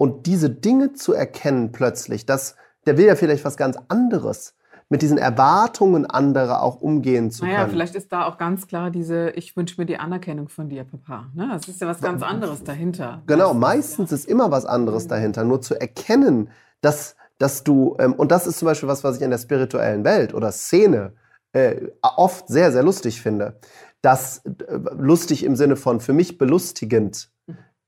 Und diese Dinge zu erkennen plötzlich, dass der will ja vielleicht was ganz anderes, mit diesen Erwartungen anderer auch umgehen zu naja, können. vielleicht ist da auch ganz klar diese, ich wünsche mir die Anerkennung von dir, Papa. Ne? Das ist ja was ganz anderes dahinter. Genau, meistens ist immer was anderes dahinter. Nur zu erkennen, dass, dass du, ähm, und das ist zum Beispiel was, was ich in der spirituellen Welt oder Szene äh, oft sehr, sehr lustig finde. Das äh, lustig im Sinne von für mich belustigend,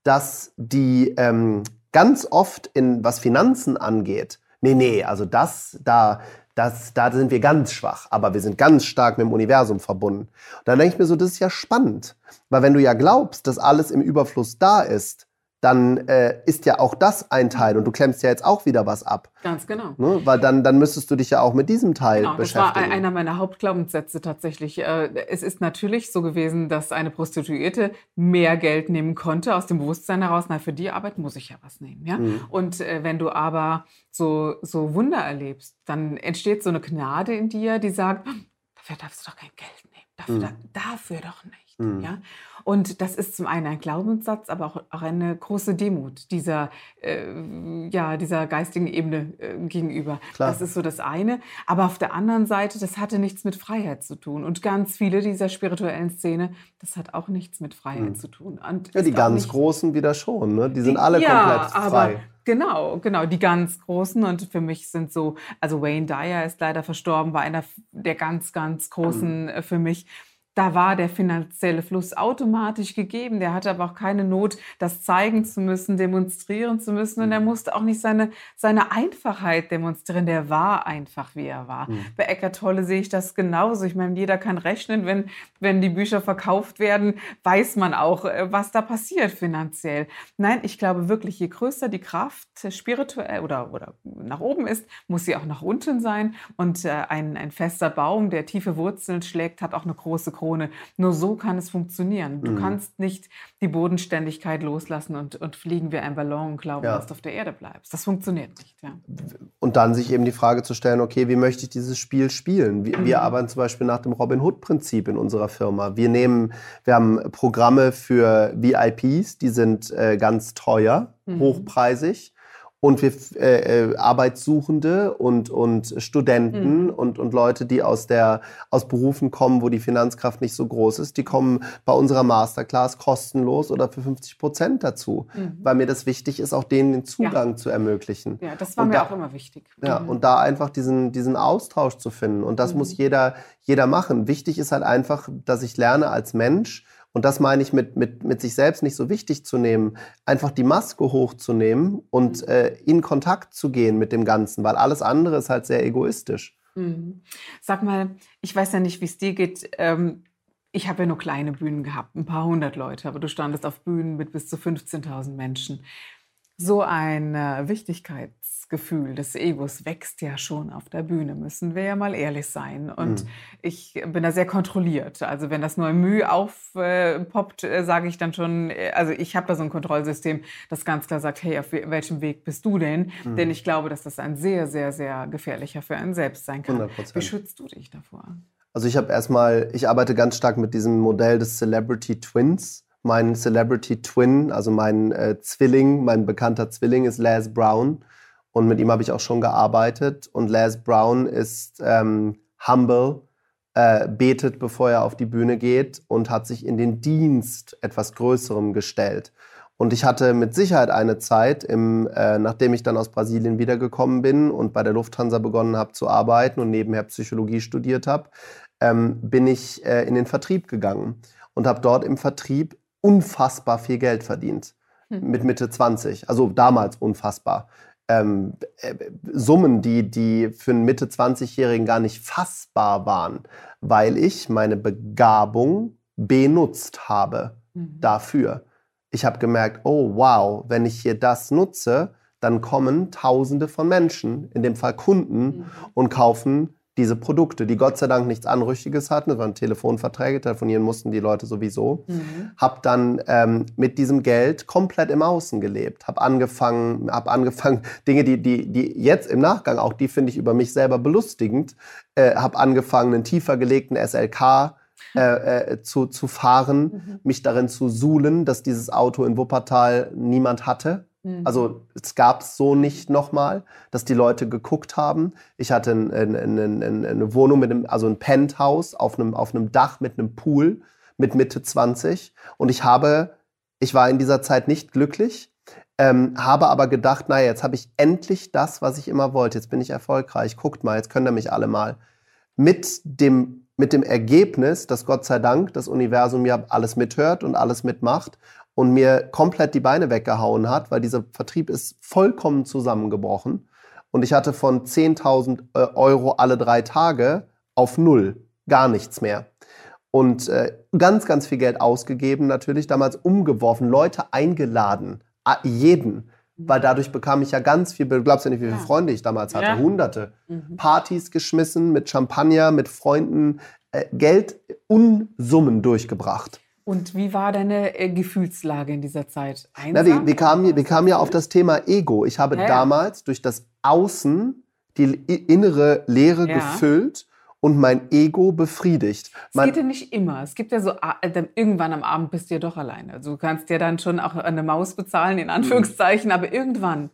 dass die ähm, ganz oft in was Finanzen angeht, nee, nee, also das, da, das, da sind wir ganz schwach, aber wir sind ganz stark mit dem Universum verbunden. Und dann denke ich mir so, das ist ja spannend, weil wenn du ja glaubst, dass alles im Überfluss da ist, dann äh, ist ja auch das ein Teil und du klemmst ja jetzt auch wieder was ab. Ganz genau. Ne? Weil dann, dann müsstest du dich ja auch mit diesem Teil Genau, das beschäftigen. war einer meiner Hauptglaubenssätze tatsächlich. Äh, Es ist natürlich so gewesen, dass eine Prostituierte mehr Geld nehmen konnte aus dem Bewusstsein heraus, na, für die Arbeit muss ich ja was nehmen. Ja? Mhm. Und äh, wenn du aber so, so Wunder erlebst, dann entsteht so eine Gnade in dir, die sagt, dafür darfst du doch kein Geld nehmen. Dafür, Mhm. da, dafür doch nicht. Mhm. Ja? Und das ist zum einen ein Glaubenssatz, aber auch, auch eine große Demut dieser, äh, ja, dieser geistigen Ebene äh, gegenüber. Klar. Das ist so das eine. Aber auf der anderen Seite, das hatte nichts mit Freiheit zu tun. Und ganz viele dieser spirituellen Szene, das hat auch nichts mit Freiheit Mhm. zu tun. Und ja, die ganz Großen wieder schon, ne? Die sind alle ja, komplett aber frei. Genau, genau, die ganz großen und für mich sind so, also Wayne Dyer ist leider verstorben, war einer der ganz, ganz großen äh, für mich. Da war der finanzielle Fluss automatisch gegeben. Der hatte aber auch keine Not, das zeigen zu müssen, demonstrieren zu müssen. Und er musste auch nicht seine, seine Einfachheit demonstrieren. Der war einfach, wie er war. Mhm. Bei Eckart Tolle sehe ich das genauso. Ich meine, jeder kann rechnen, wenn, wenn die Bücher verkauft werden, weiß man auch, äh, was da passiert finanziell. Nein, ich glaube wirklich, je größer die Kraft spirituell oder, oder nach oben ist, muss sie auch nach unten sein. Und äh, ein, ein fester Baum, der tiefe Wurzeln schlägt, hat auch eine große Krone. Nur so kann es funktionieren. Du Mhm. kannst nicht die Bodenständigkeit loslassen und, und fliegen wie ein Ballon und glauben, Ja. dass du auf der Erde bleibst. Das funktioniert nicht. Ja. Und dann sich eben die Frage zu stellen, okay, wie möchte ich dieses Spiel spielen? Wir, wir Mhm. arbeiten zum Beispiel nach dem Robin Hood-Prinzip in unserer Firma. Wir nehmen, wir haben Programme für VIPs, die sind äh, ganz teuer, Mhm. hochpreisig. Und wir äh, äh, Arbeitssuchende und, und Studenten Mhm. und, und Leute, die aus, der, aus Berufen kommen, wo die Finanzkraft nicht so groß ist, die kommen bei unserer Masterclass kostenlos oder für 50 Prozent dazu, Mhm. weil mir das wichtig ist, auch denen den Zugang zu ermöglichen. ja, das war Und mir da- auch immer wichtig. Ja, Mhm. und da einfach diesen, diesen Austausch zu finden. Und das Mhm. muss jeder, jeder machen. Wichtig ist halt einfach, dass ich lerne als Mensch, und das meine ich mit, mit, mit sich selbst nicht so wichtig zu nehmen, einfach die Maske hochzunehmen und Mhm. äh, in Kontakt zu gehen mit dem Ganzen, weil alles andere ist halt sehr egoistisch. Mhm. Sag mal, ich weiß ja nicht, wie es dir geht. Ähm, ich habe ja nur kleine Bühnen gehabt, ein paar hundert Leute, aber du standest auf Bühnen mit bis zu 15.000 Menschen. So ein äh, Wichtigkeitsgefühl des Egos wächst ja schon auf der Bühne, müssen wir ja mal ehrlich sein. Und Mhm. ich bin da sehr kontrolliert. Also wenn das nur im Mühe aufpoppt, äh, sage ich dann schon, äh, also ich habe da so ein Kontrollsystem, das ganz klar sagt, hey, auf we- welchem Weg bist du denn? Mhm. Denn ich glaube, dass das ein sehr, sehr, sehr gefährlicher für einen selbst sein kann. 100%. Wie schützt du dich davor? Also ich habe erstmal, ich arbeite ganz stark mit diesem Modell des Celebrity Twins. Mein Celebrity Twin, also mein äh, Zwilling, mein bekannter Zwilling ist Laz Brown. Und mit ihm habe ich auch schon gearbeitet. Und Laz Brown ist ähm, humble, äh, betet, bevor er auf die Bühne geht und hat sich in den Dienst etwas Größerem gestellt. Und ich hatte mit Sicherheit eine Zeit, im, äh, nachdem ich dann aus Brasilien wiedergekommen bin und bei der Lufthansa begonnen habe zu arbeiten und nebenher Psychologie studiert habe, ähm, bin ich äh, in den Vertrieb gegangen und habe dort im Vertrieb unfassbar viel Geld verdient. Hm. Mit Mitte 20. Also damals unfassbar. Ähm, äh, Summen, die, die für einen Mitte 20-Jährigen gar nicht fassbar waren, weil ich meine Begabung benutzt habe Mhm. dafür. ich habe gemerkt, oh wow, wenn ich hier das nutze, dann kommen Tausende von Menschen, in dem Fall Kunden, mhm. und kaufen diese Produkte, die Gott sei Dank nichts Anrüchiges hatten. Das waren Telefonverträge, telefonieren mussten die Leute sowieso. Mhm. Habe dann ähm, mit diesem Geld komplett im Außen gelebt. Habe angefangen, hab angefangen Dinge, die, die, die jetzt im Nachgang auch, die finde ich über mich selber belustigend. Äh, habe angefangen, einen tiefer gelegten SLK äh, äh, zu, zu fahren, mhm. mich darin zu suhlen, dass dieses Auto in Wuppertal niemand hatte. Mhm. Also es gab es so nicht nochmal, dass die Leute geguckt haben. Ich hatte ein, ein, ein, eine Wohnung mit einem, also ein Penthouse auf einem, auf einem Dach mit einem Pool mit Mitte 20 und ich habe, ich war in dieser Zeit nicht glücklich, ähm, habe aber gedacht, naja, jetzt habe ich endlich das, was ich immer wollte. Jetzt bin ich erfolgreich. Guckt mal, jetzt können ihr mich alle mal. Mit dem, mit dem Ergebnis, dass Gott sei Dank das Universum ja alles mithört und alles mitmacht und mir komplett die Beine weggehauen hat, weil dieser Vertrieb ist vollkommen zusammengebrochen. Und ich hatte von 10.000 äh, Euro alle drei Tage auf null, gar nichts mehr. Und äh, ganz, ganz viel Geld ausgegeben natürlich, damals umgeworfen, Leute eingeladen, jeden. Weil dadurch bekam ich ja ganz viel, du glaubst ja nicht, wie viele ja. Freunde ich damals hatte, ja. hunderte. Mhm. Partys geschmissen mit Champagner, mit Freunden, äh, Geld, Unsummen durchgebracht. Und wie war deine äh, Gefühlslage in dieser Zeit? Einsam? Na, wir, kamen, wir kamen ja auf das Thema Ego. Ich habe ja, damals durch das Außen die innere Leere ja. gefüllt und mein Ego befriedigt. Es geht ja nicht immer. Es gibt ja so, äh, irgendwann am Abend bist du ja doch alleine. Also du kannst ja dann schon auch eine Maus bezahlen, in Anführungszeichen, mhm. aber irgendwann,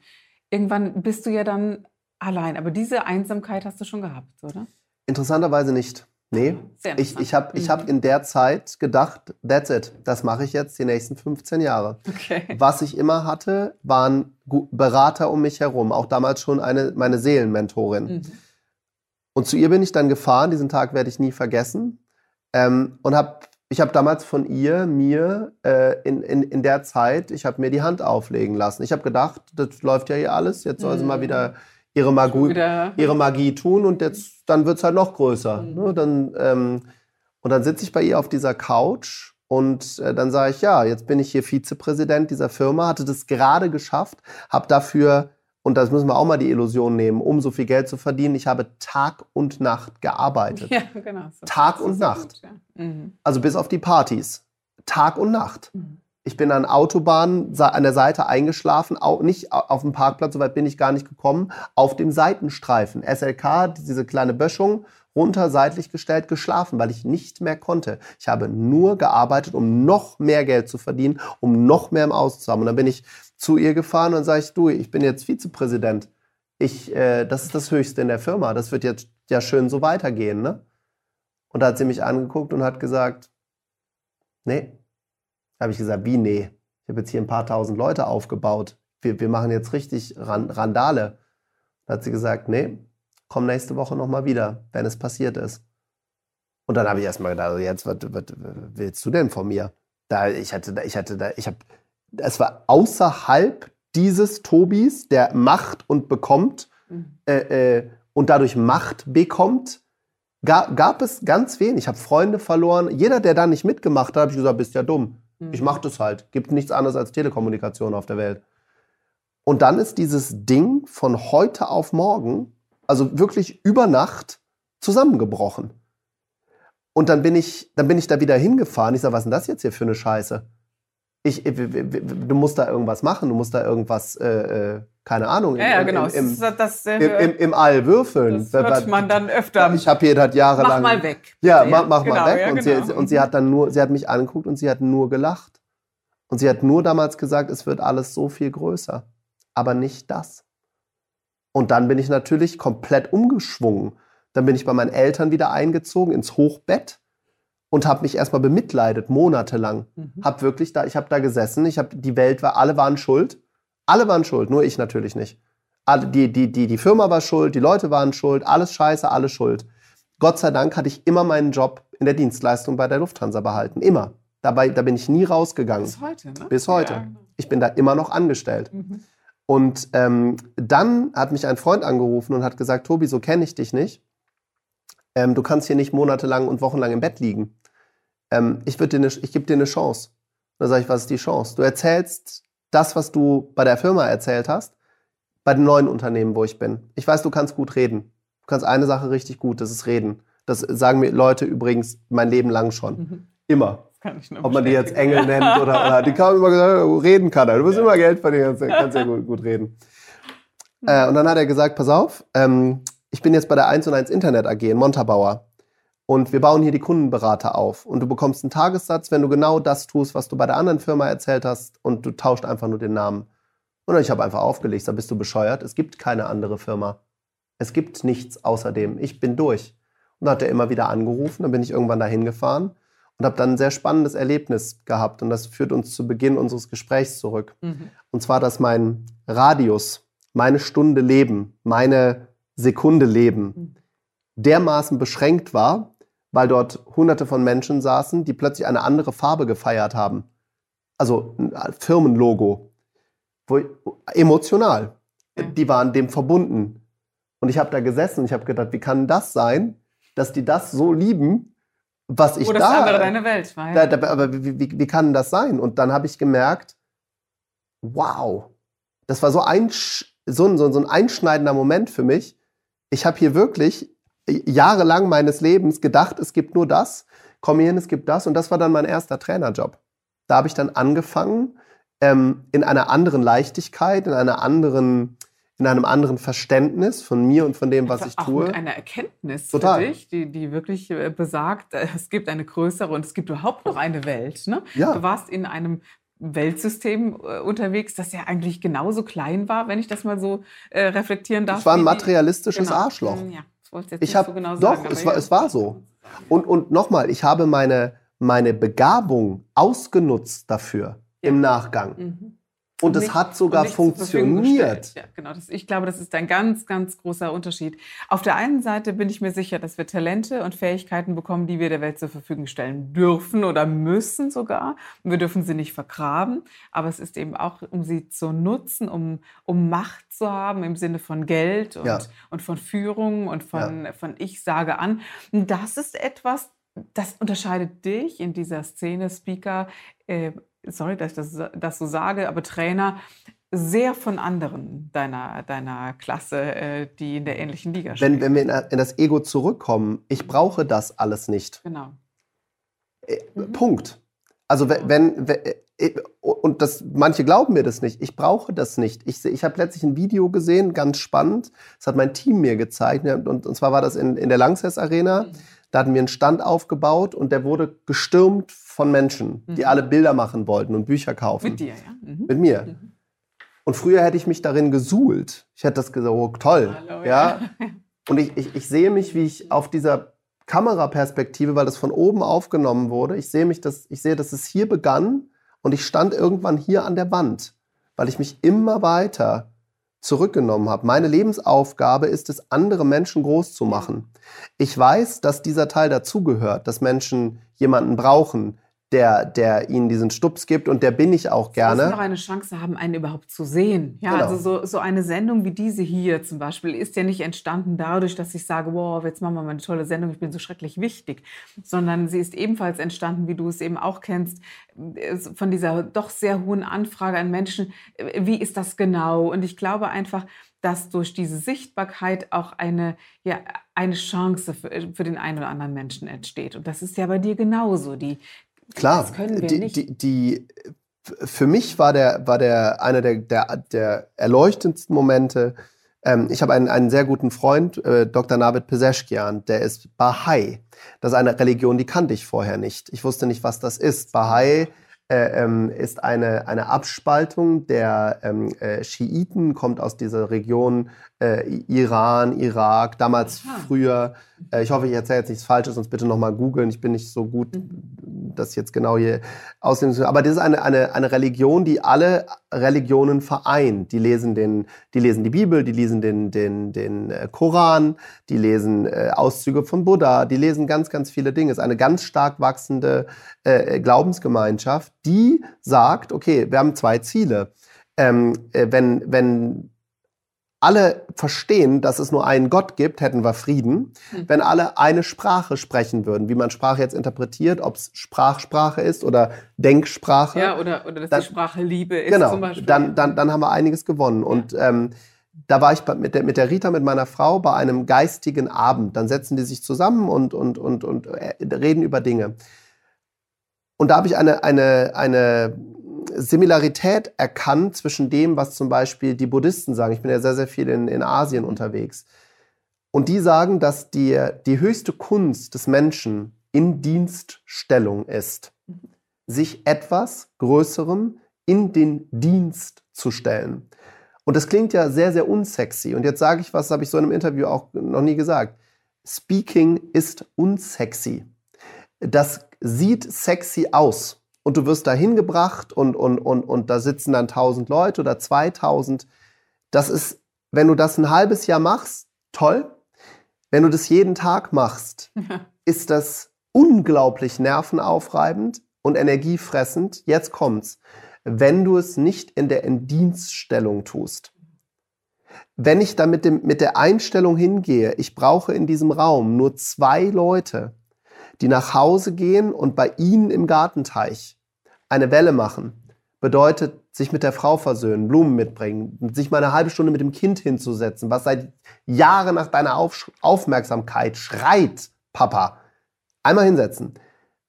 irgendwann bist du ja dann allein. Aber diese Einsamkeit hast du schon gehabt, oder? Interessanterweise nicht. Nee, ich, ich habe ich hab mhm. in der Zeit gedacht, that's it, das mache ich jetzt die nächsten 15 Jahre. Okay. Was ich immer hatte, waren Berater um mich herum, auch damals schon eine, meine Seelenmentorin. Mhm. Und zu ihr bin ich dann gefahren, diesen Tag werde ich nie vergessen. Ähm, und habe ich habe damals von ihr mir äh, in, in, in der Zeit, ich habe mir die Hand auflegen lassen. Ich habe gedacht, das läuft ja hier alles, jetzt soll sie mal mhm. wieder ihre Magie, ihre Magie tun und jetzt, dann wird es halt noch größer. Mhm. Ne? Dann, ähm, und dann sitze ich bei ihr auf dieser Couch und äh, dann sage ich, ja, jetzt bin ich hier Vizepräsident dieser Firma, hatte das gerade geschafft, habe dafür, und das müssen wir auch mal die Illusion nehmen, um so viel Geld zu verdienen, ich habe Tag und Nacht gearbeitet. Ja, genau. Tag und Nacht. Gut, ja. mhm. Also bis auf die Partys. Tag und Nacht. Mhm. Ich bin an Autobahnen an der Seite eingeschlafen, auch nicht auf dem Parkplatz, soweit bin ich gar nicht gekommen, auf dem Seitenstreifen. SLK, diese kleine Böschung, runter, seitlich gestellt, geschlafen, weil ich nicht mehr konnte. Ich habe nur gearbeitet, um noch mehr Geld zu verdienen, um noch mehr im Aus zu haben. Und dann bin ich zu ihr gefahren und sage ich, du, ich bin jetzt Vizepräsident. Ich, äh, das ist das Höchste in der Firma. Das wird jetzt ja schön so weitergehen, ne? Und da hat sie mich angeguckt und hat gesagt, nee, da habe ich gesagt, wie nee? Ich habe jetzt hier ein paar tausend Leute aufgebaut. Wir, wir machen jetzt richtig Randale. Da hat sie gesagt, nee, komm nächste Woche nochmal wieder, wenn es passiert ist. Und dann habe ich erstmal gedacht, also jetzt, was, was, willst du denn von mir? Da, ich hatte da, ich hatte da, ich habe, es war außerhalb dieses Tobis, der Macht und bekommt mhm. äh, äh, und dadurch Macht bekommt, gab, gab es ganz wenig. Ich habe Freunde verloren. Jeder, der da nicht mitgemacht hat, habe ich gesagt, bist ja dumm. Mhm. Ich mache das halt. Gibt nichts anderes als Telekommunikation auf der Welt. Und dann ist dieses Ding von heute auf morgen, also wirklich über Nacht, zusammengebrochen. Und dann bin ich, dann bin ich da wieder hingefahren. Ich sage, was ist denn das jetzt hier für eine Scheiße? Ich, du musst da irgendwas machen, du musst da irgendwas äh, äh keine Ahnung, ja, ja, genau. im, im, das, im, im, im, All würfeln. Das hört man dann öfter. Ich habe hier das jahrelang. Mach mal weg. Ja, mach, mach genau, mal weg. Ja, und, genau. sie, und sie hat dann nur, sie hat mich angeguckt und sie hat nur gelacht. Und sie hat nur damals gesagt, es wird alles so viel größer. Aber nicht das. Und dann bin ich natürlich komplett umgeschwungen. Dann bin ich bei meinen Eltern wieder eingezogen ins Hochbett und habe mich erstmal bemitleidet, monatelang. Mhm. Hab wirklich da, ich habe da gesessen, ich habe die Welt war, alle waren schuld. Alle waren schuld, nur ich natürlich nicht. Die, die, die, die Firma war schuld, die Leute waren schuld, alles scheiße, alles schuld. Gott sei Dank hatte ich immer meinen Job in der Dienstleistung bei der Lufthansa behalten. Immer. Dabei, da bin ich nie rausgegangen. Bis heute, ne? Bis heute. Ja. Ich bin da immer noch angestellt. Mhm. Und ähm, dann hat mich ein Freund angerufen und hat gesagt, Tobi, so kenne ich dich nicht. Ähm, du kannst hier nicht monatelang und wochenlang im Bett liegen. Ähm, ich, ne, ich gebe dir eine Chance. Da sage ich, was ist die Chance? Du erzählst das, was du bei der Firma erzählt hast, bei dem neuen Unternehmen, wo ich bin. Ich weiß, du kannst gut reden. Du kannst eine Sache richtig gut, das ist reden. Das sagen mir Leute übrigens mein Leben lang schon. Mhm. Immer. Ob man die jetzt Engel nennt oder, oder die haben immer gesagt, reden kann er. Du musst ja. immer Geld verdienen, kannst, kannst ja gut, gut reden. Äh, und dann hat er gesagt, pass auf, ähm, ich bin jetzt bei der 1 und 1 Internet AG in Montabaur. Und wir bauen hier die Kundenberater auf. Und du bekommst einen Tagessatz, wenn du genau das tust, was du bei der anderen Firma erzählt hast. Und du tauscht einfach nur den Namen. Und ich habe einfach aufgelegt, da bist du bescheuert. Es gibt keine andere Firma. Es gibt nichts außerdem. Ich bin durch. Und dann hat er immer wieder angerufen. Dann bin ich irgendwann dahin gefahren und habe dann ein sehr spannendes Erlebnis gehabt. Und das führt uns zu Beginn unseres Gesprächs zurück. Mhm. Und zwar, dass mein Radius, meine Stunde Leben, meine Sekunde Leben mhm. dermaßen beschränkt war, weil dort hunderte von Menschen saßen, die plötzlich eine andere Farbe gefeiert haben. Also ein Firmenlogo. Wo, emotional. Die waren dem verbunden. Und ich habe da gesessen und ich habe gedacht, wie kann das sein, dass die das so lieben, was ich Oder da... Oder deine Welt war. Ja. Da, da, aber wie, wie, wie kann das sein? Und dann habe ich gemerkt, wow, das war so ein, so ein, so ein einschneidender Moment für mich. Ich habe hier wirklich jahrelang meines Lebens gedacht, es gibt nur das, komm hier hin, es gibt das. Und das war dann mein erster Trainerjob. Da habe ich dann angefangen, ähm, in einer anderen Leichtigkeit, in einer anderen, in einem anderen Verständnis von mir und von dem, was ich tue. Mit einer Erkenntnis Total. für dich, die, die wirklich äh, besagt, äh, es gibt eine größere und es gibt überhaupt noch eine Welt. Ne? Ja. Du warst in einem Weltsystem äh, unterwegs, das ja eigentlich genauso klein war, wenn ich das mal so äh, reflektieren darf. Es war ein materialistisches genau. Arschloch. Ja wollte jetzt ich nicht hab, so genau doch, sagen. Doch, es war, es war so. Und, und nochmal, ich habe meine, meine Begabung ausgenutzt dafür ja. im Nachgang. Mhm. Und es hat sogar funktioniert. Ja, genau. Das, ich glaube, das ist ein ganz, ganz großer Unterschied. Auf der einen Seite bin ich mir sicher, dass wir Talente und Fähigkeiten bekommen, die wir der Welt zur Verfügung stellen dürfen oder müssen sogar. Und wir dürfen sie nicht vergraben. Aber es ist eben auch, um sie zu nutzen, um, um Macht zu haben im Sinne von Geld und, ja. und von Führung und von, ja. von Ich sage an. Und das ist etwas, das unterscheidet dich in dieser Szene, Speaker, äh, sorry, dass ich das, das so sage, aber Trainer sehr von anderen deiner, deiner Klasse, äh, die in der ähnlichen Liga spielen. Wenn, wenn wir in das Ego zurückkommen, ich brauche das alles nicht. Genau. Äh, mhm. Punkt. Also wenn, wenn, äh, und das, manche glauben mir das nicht, ich brauche das nicht. Ich, ich habe letztlich ein Video gesehen, ganz spannend, das hat mein Team mir gezeigt, und, und zwar war das in, in der Langsess Arena. Mhm. Da hatten wir einen Stand aufgebaut und der wurde gestürmt von Menschen, die mhm. alle Bilder machen wollten und Bücher kaufen. Mit dir, ja? Mhm. Mit mir. Mhm. Und früher hätte ich mich darin gesuhlt. Ich hätte das gesagt, oh toll. Hallo, ja. ja. Und ich, ich, ich sehe mich, wie ich auf dieser Kameraperspektive, weil das von oben aufgenommen wurde, ich sehe mich, dass, ich sehe, dass es hier begann und ich stand irgendwann hier an der Wand, weil ich mich immer weiter zurückgenommen habe. Meine Lebensaufgabe ist es, andere Menschen groß zu machen. Ich weiß, dass dieser Teil dazugehört, dass Menschen jemanden brauchen, der, der ihnen diesen Stups gibt und der bin ich auch gerne. Sie noch eine Chance haben, einen überhaupt zu sehen. Ja, genau. also so, so eine Sendung wie diese hier zum Beispiel ist ja nicht entstanden dadurch, dass ich sage, wow, jetzt machen wir mal eine tolle Sendung, ich bin so schrecklich wichtig, sondern sie ist ebenfalls entstanden, wie du es eben auch kennst, von dieser doch sehr hohen Anfrage an Menschen, wie ist das genau? Und ich glaube einfach, dass durch diese Sichtbarkeit auch eine, ja, eine Chance für, für den einen oder anderen Menschen entsteht. Und das ist ja bei dir genauso. Die, Klar, das können wir die, nicht. Die, die, für mich war der, war der einer der, der, der erleuchtendsten Momente. Ähm, ich habe einen, einen sehr guten Freund, äh, Dr. Navid Peseschkian, der ist Bahai. Das ist eine Religion, die kannte ich vorher nicht. Ich wusste nicht, was das ist. Bahai äh, ähm, ist eine, eine Abspaltung der ähm, äh, Schiiten, kommt aus dieser Region äh, Iran, Irak, damals Aha. früher. Äh, ich hoffe, ich erzähle jetzt nichts Falsches, sonst bitte nochmal googeln. Ich bin nicht so gut, mhm. Das jetzt genau hier ausnehmen Aber das ist eine, eine, eine Religion, die alle Religionen vereint. Die lesen, den, die, lesen die Bibel, die lesen den, den, den äh, Koran, die lesen äh, Auszüge von Buddha, die lesen ganz, ganz viele Dinge. Es ist eine ganz stark wachsende äh, Glaubensgemeinschaft, die sagt, okay, wir haben zwei Ziele. Ähm, äh, wenn, wenn alle verstehen, dass es nur einen Gott gibt, hätten wir Frieden. Mhm. Wenn alle eine Sprache sprechen würden, wie man Sprache jetzt interpretiert, ob es Sprachsprache ist oder Denksprache. Ja, oder, oder dass dann, die Sprache Liebe ist genau, zum Beispiel. Dann, dann, dann haben wir einiges gewonnen. Ja. Und ähm, da war ich mit der, mit der Rita, mit meiner Frau, bei einem geistigen Abend. Dann setzen die sich zusammen und, und, und, und äh, reden über Dinge. Und da habe ich eine, eine, eine Similarität erkannt zwischen dem, was zum Beispiel die Buddhisten sagen. Ich bin ja sehr, sehr viel in, in Asien unterwegs. Und die sagen, dass die, die höchste Kunst des Menschen in Dienststellung ist, sich etwas Größerem in den Dienst zu stellen. Und das klingt ja sehr, sehr unsexy. Und jetzt sage ich was, habe ich so in einem Interview auch noch nie gesagt. Speaking ist unsexy. Das sieht sexy aus und du wirst da hingebracht und, und, und, und da sitzen dann 1000 Leute oder 2000. Das ist, wenn du das ein halbes Jahr machst, toll. Wenn du das jeden Tag machst, ist das unglaublich nervenaufreibend und energiefressend. Jetzt kommt's. Wenn du es nicht in der Indienststellung tust. Wenn ich da mit, dem, mit der Einstellung hingehe, ich brauche in diesem Raum nur zwei Leute, die nach Hause gehen und bei ihnen im Gartenteich eine Welle machen bedeutet, sich mit der Frau versöhnen, Blumen mitbringen, sich mal eine halbe Stunde mit dem Kind hinzusetzen, was seit Jahren nach deiner Auf Aufmerksamkeit schreit, Papa. Einmal hinsetzen.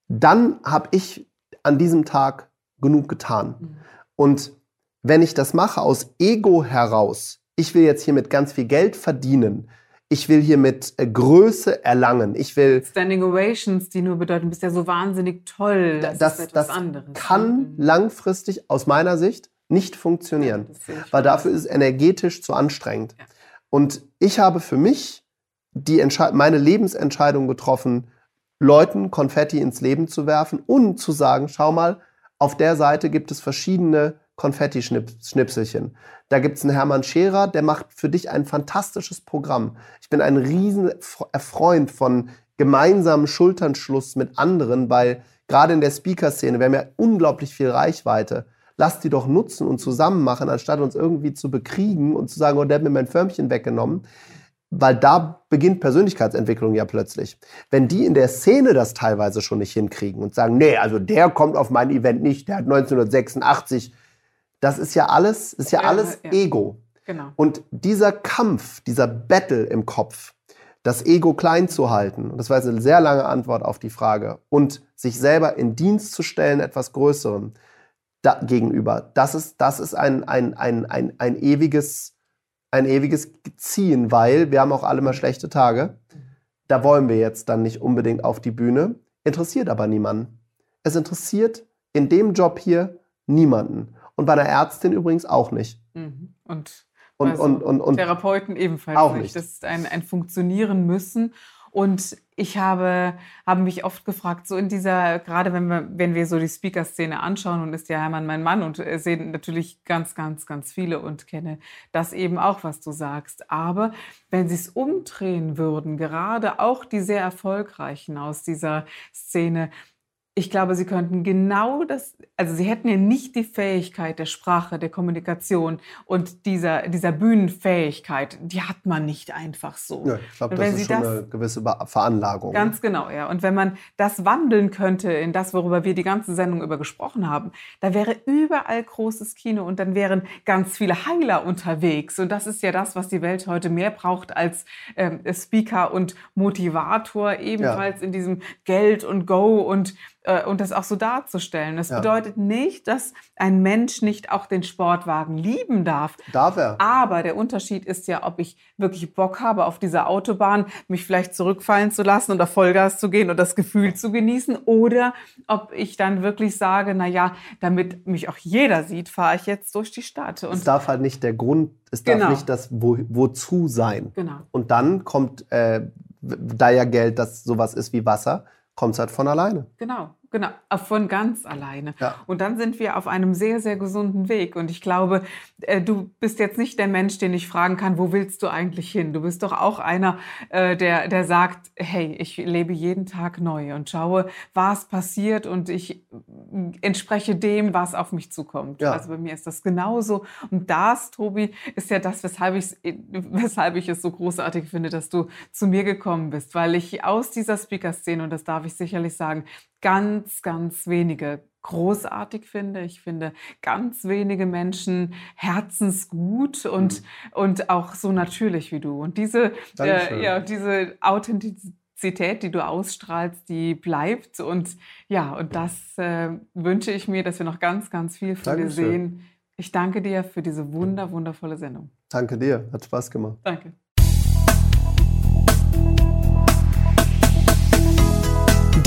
Dann habe ich an diesem Tag genug getan. Mhm. Und wenn ich das mache aus Ego heraus, ich will jetzt hier mit ganz viel Geld verdienen, ich will hiermit äh, Größe erlangen. Ich will Standing Ovations, die nur bedeuten, du bist ja so wahnsinnig toll. Das, das, ist das anderes. kann mhm. langfristig aus meiner Sicht nicht funktionieren, ja, weil dafür ist es energetisch zu anstrengend. Ja. Und ich habe für mich die meine Lebensentscheidung getroffen, Leuten Konfetti ins Leben zu werfen und zu sagen, schau mal, auf der Seite gibt es verschiedene Konfetti-Schnipselchen. Da gibt es einen Hermann Scherer, der macht für dich ein fantastisches Programm. Ich bin ein riesen Freund von gemeinsamen Schulternschluss mit anderen, weil gerade in der Speaker-Szene, wir haben ja unglaublich viel Reichweite. Lass die doch nutzen und zusammen machen, anstatt uns irgendwie zu bekriegen und zu sagen, oh, der hat mir mein Förmchen weggenommen. Weil da beginnt Persönlichkeitsentwicklung ja plötzlich. Wenn die in der Szene das teilweise schon nicht hinkriegen und sagen, nee, also der kommt auf mein Event nicht, der hat 1986 das ist ja alles, ist ja, ja alles ja. Ego. Genau. Und dieser Kampf, dieser Battle im Kopf, das Ego klein zu halten, und das war jetzt eine sehr lange Antwort auf die Frage, und sich selber in Dienst zu stellen, etwas Größerem da, gegenüber, das ist, das ist ein, ein, ein, ein, ein, ewiges, ein ewiges Ziehen, weil wir haben auch alle mal schlechte Tage. Da wollen wir jetzt dann nicht unbedingt auf die Bühne, interessiert aber niemanden. Es interessiert in dem Job hier niemanden und bei einer Ärztin übrigens auch nicht. Mhm. Und, und, also und, und, und, Therapeuten ebenfalls auch nicht. Das ist ein, ein Funktionieren müssen. Und ich habe, habe mich oft gefragt, so in dieser, gerade wenn wir, wenn wir so die Speaker-Szene anschauen und ist ja Hermann mein Mann und äh, sehen natürlich ganz, ganz, ganz viele und kenne das eben auch, was du sagst. Aber wenn sie es umdrehen würden, gerade auch die sehr erfolgreichen aus dieser Szene, ich glaube, sie könnten genau das, also sie hätten ja nicht die Fähigkeit der Sprache, der Kommunikation und dieser, dieser Bühnenfähigkeit, die hat man nicht einfach so. Ja, ich glaube, das ist schon das, eine gewisse Veranlagung. Ganz genau, ja. Und wenn man das wandeln könnte in das, worüber wir die ganze Sendung über gesprochen haben, da wäre überall großes Kino und dann wären ganz viele Heiler unterwegs. Und das ist ja das, was die Welt heute mehr braucht als ähm, Speaker und Motivator, ebenfalls ja. in diesem Geld und Go und äh, und das auch so darzustellen. Das ja. bedeutet nicht, dass ein Mensch nicht auch den Sportwagen lieben darf. Darf er. Aber der Unterschied ist ja, ob ich wirklich Bock habe, auf dieser Autobahn mich vielleicht zurückfallen zu lassen und auf Vollgas zu gehen und das Gefühl zu genießen oder ob ich dann wirklich sage, na ja, damit mich auch jeder sieht, fahre ich jetzt durch die Stadt. Und es darf halt nicht der Grund, es darf genau. nicht das Wo, Wozu sein. Genau. Und dann kommt, äh, da ja Geld, das sowas ist wie Wasser, kommt es halt von alleine. Genau. Genau, von ganz alleine. Ja. Und dann sind wir auf einem sehr, sehr gesunden Weg. Und ich glaube, äh, du bist jetzt nicht der Mensch, den ich fragen kann, wo willst du eigentlich hin? Du bist doch auch einer, äh, der, der sagt, hey, ich lebe jeden Tag neu und schaue, was passiert und ich entspreche dem, was auf mich zukommt. Ja. Also bei mir ist das genauso. Und das, Tobi, ist ja das, weshalb ich, weshalb ich es so großartig finde, dass du zu mir gekommen bist, weil ich aus dieser Speaker-Szene, und das darf ich sicherlich sagen, ganz, ganz wenige großartig finde. Ich finde ganz wenige Menschen herzensgut und, Mhm. und auch so natürlich wie du. Und diese, äh, ja, diese Authentizität, die du ausstrahlst, die bleibt. Und ja, und das äh, wünsche ich mir, dass wir noch ganz, ganz viel von dir sehen. Ich danke dir für diese wunder, wundervolle Sendung. Danke dir, hat Spaß gemacht. Danke.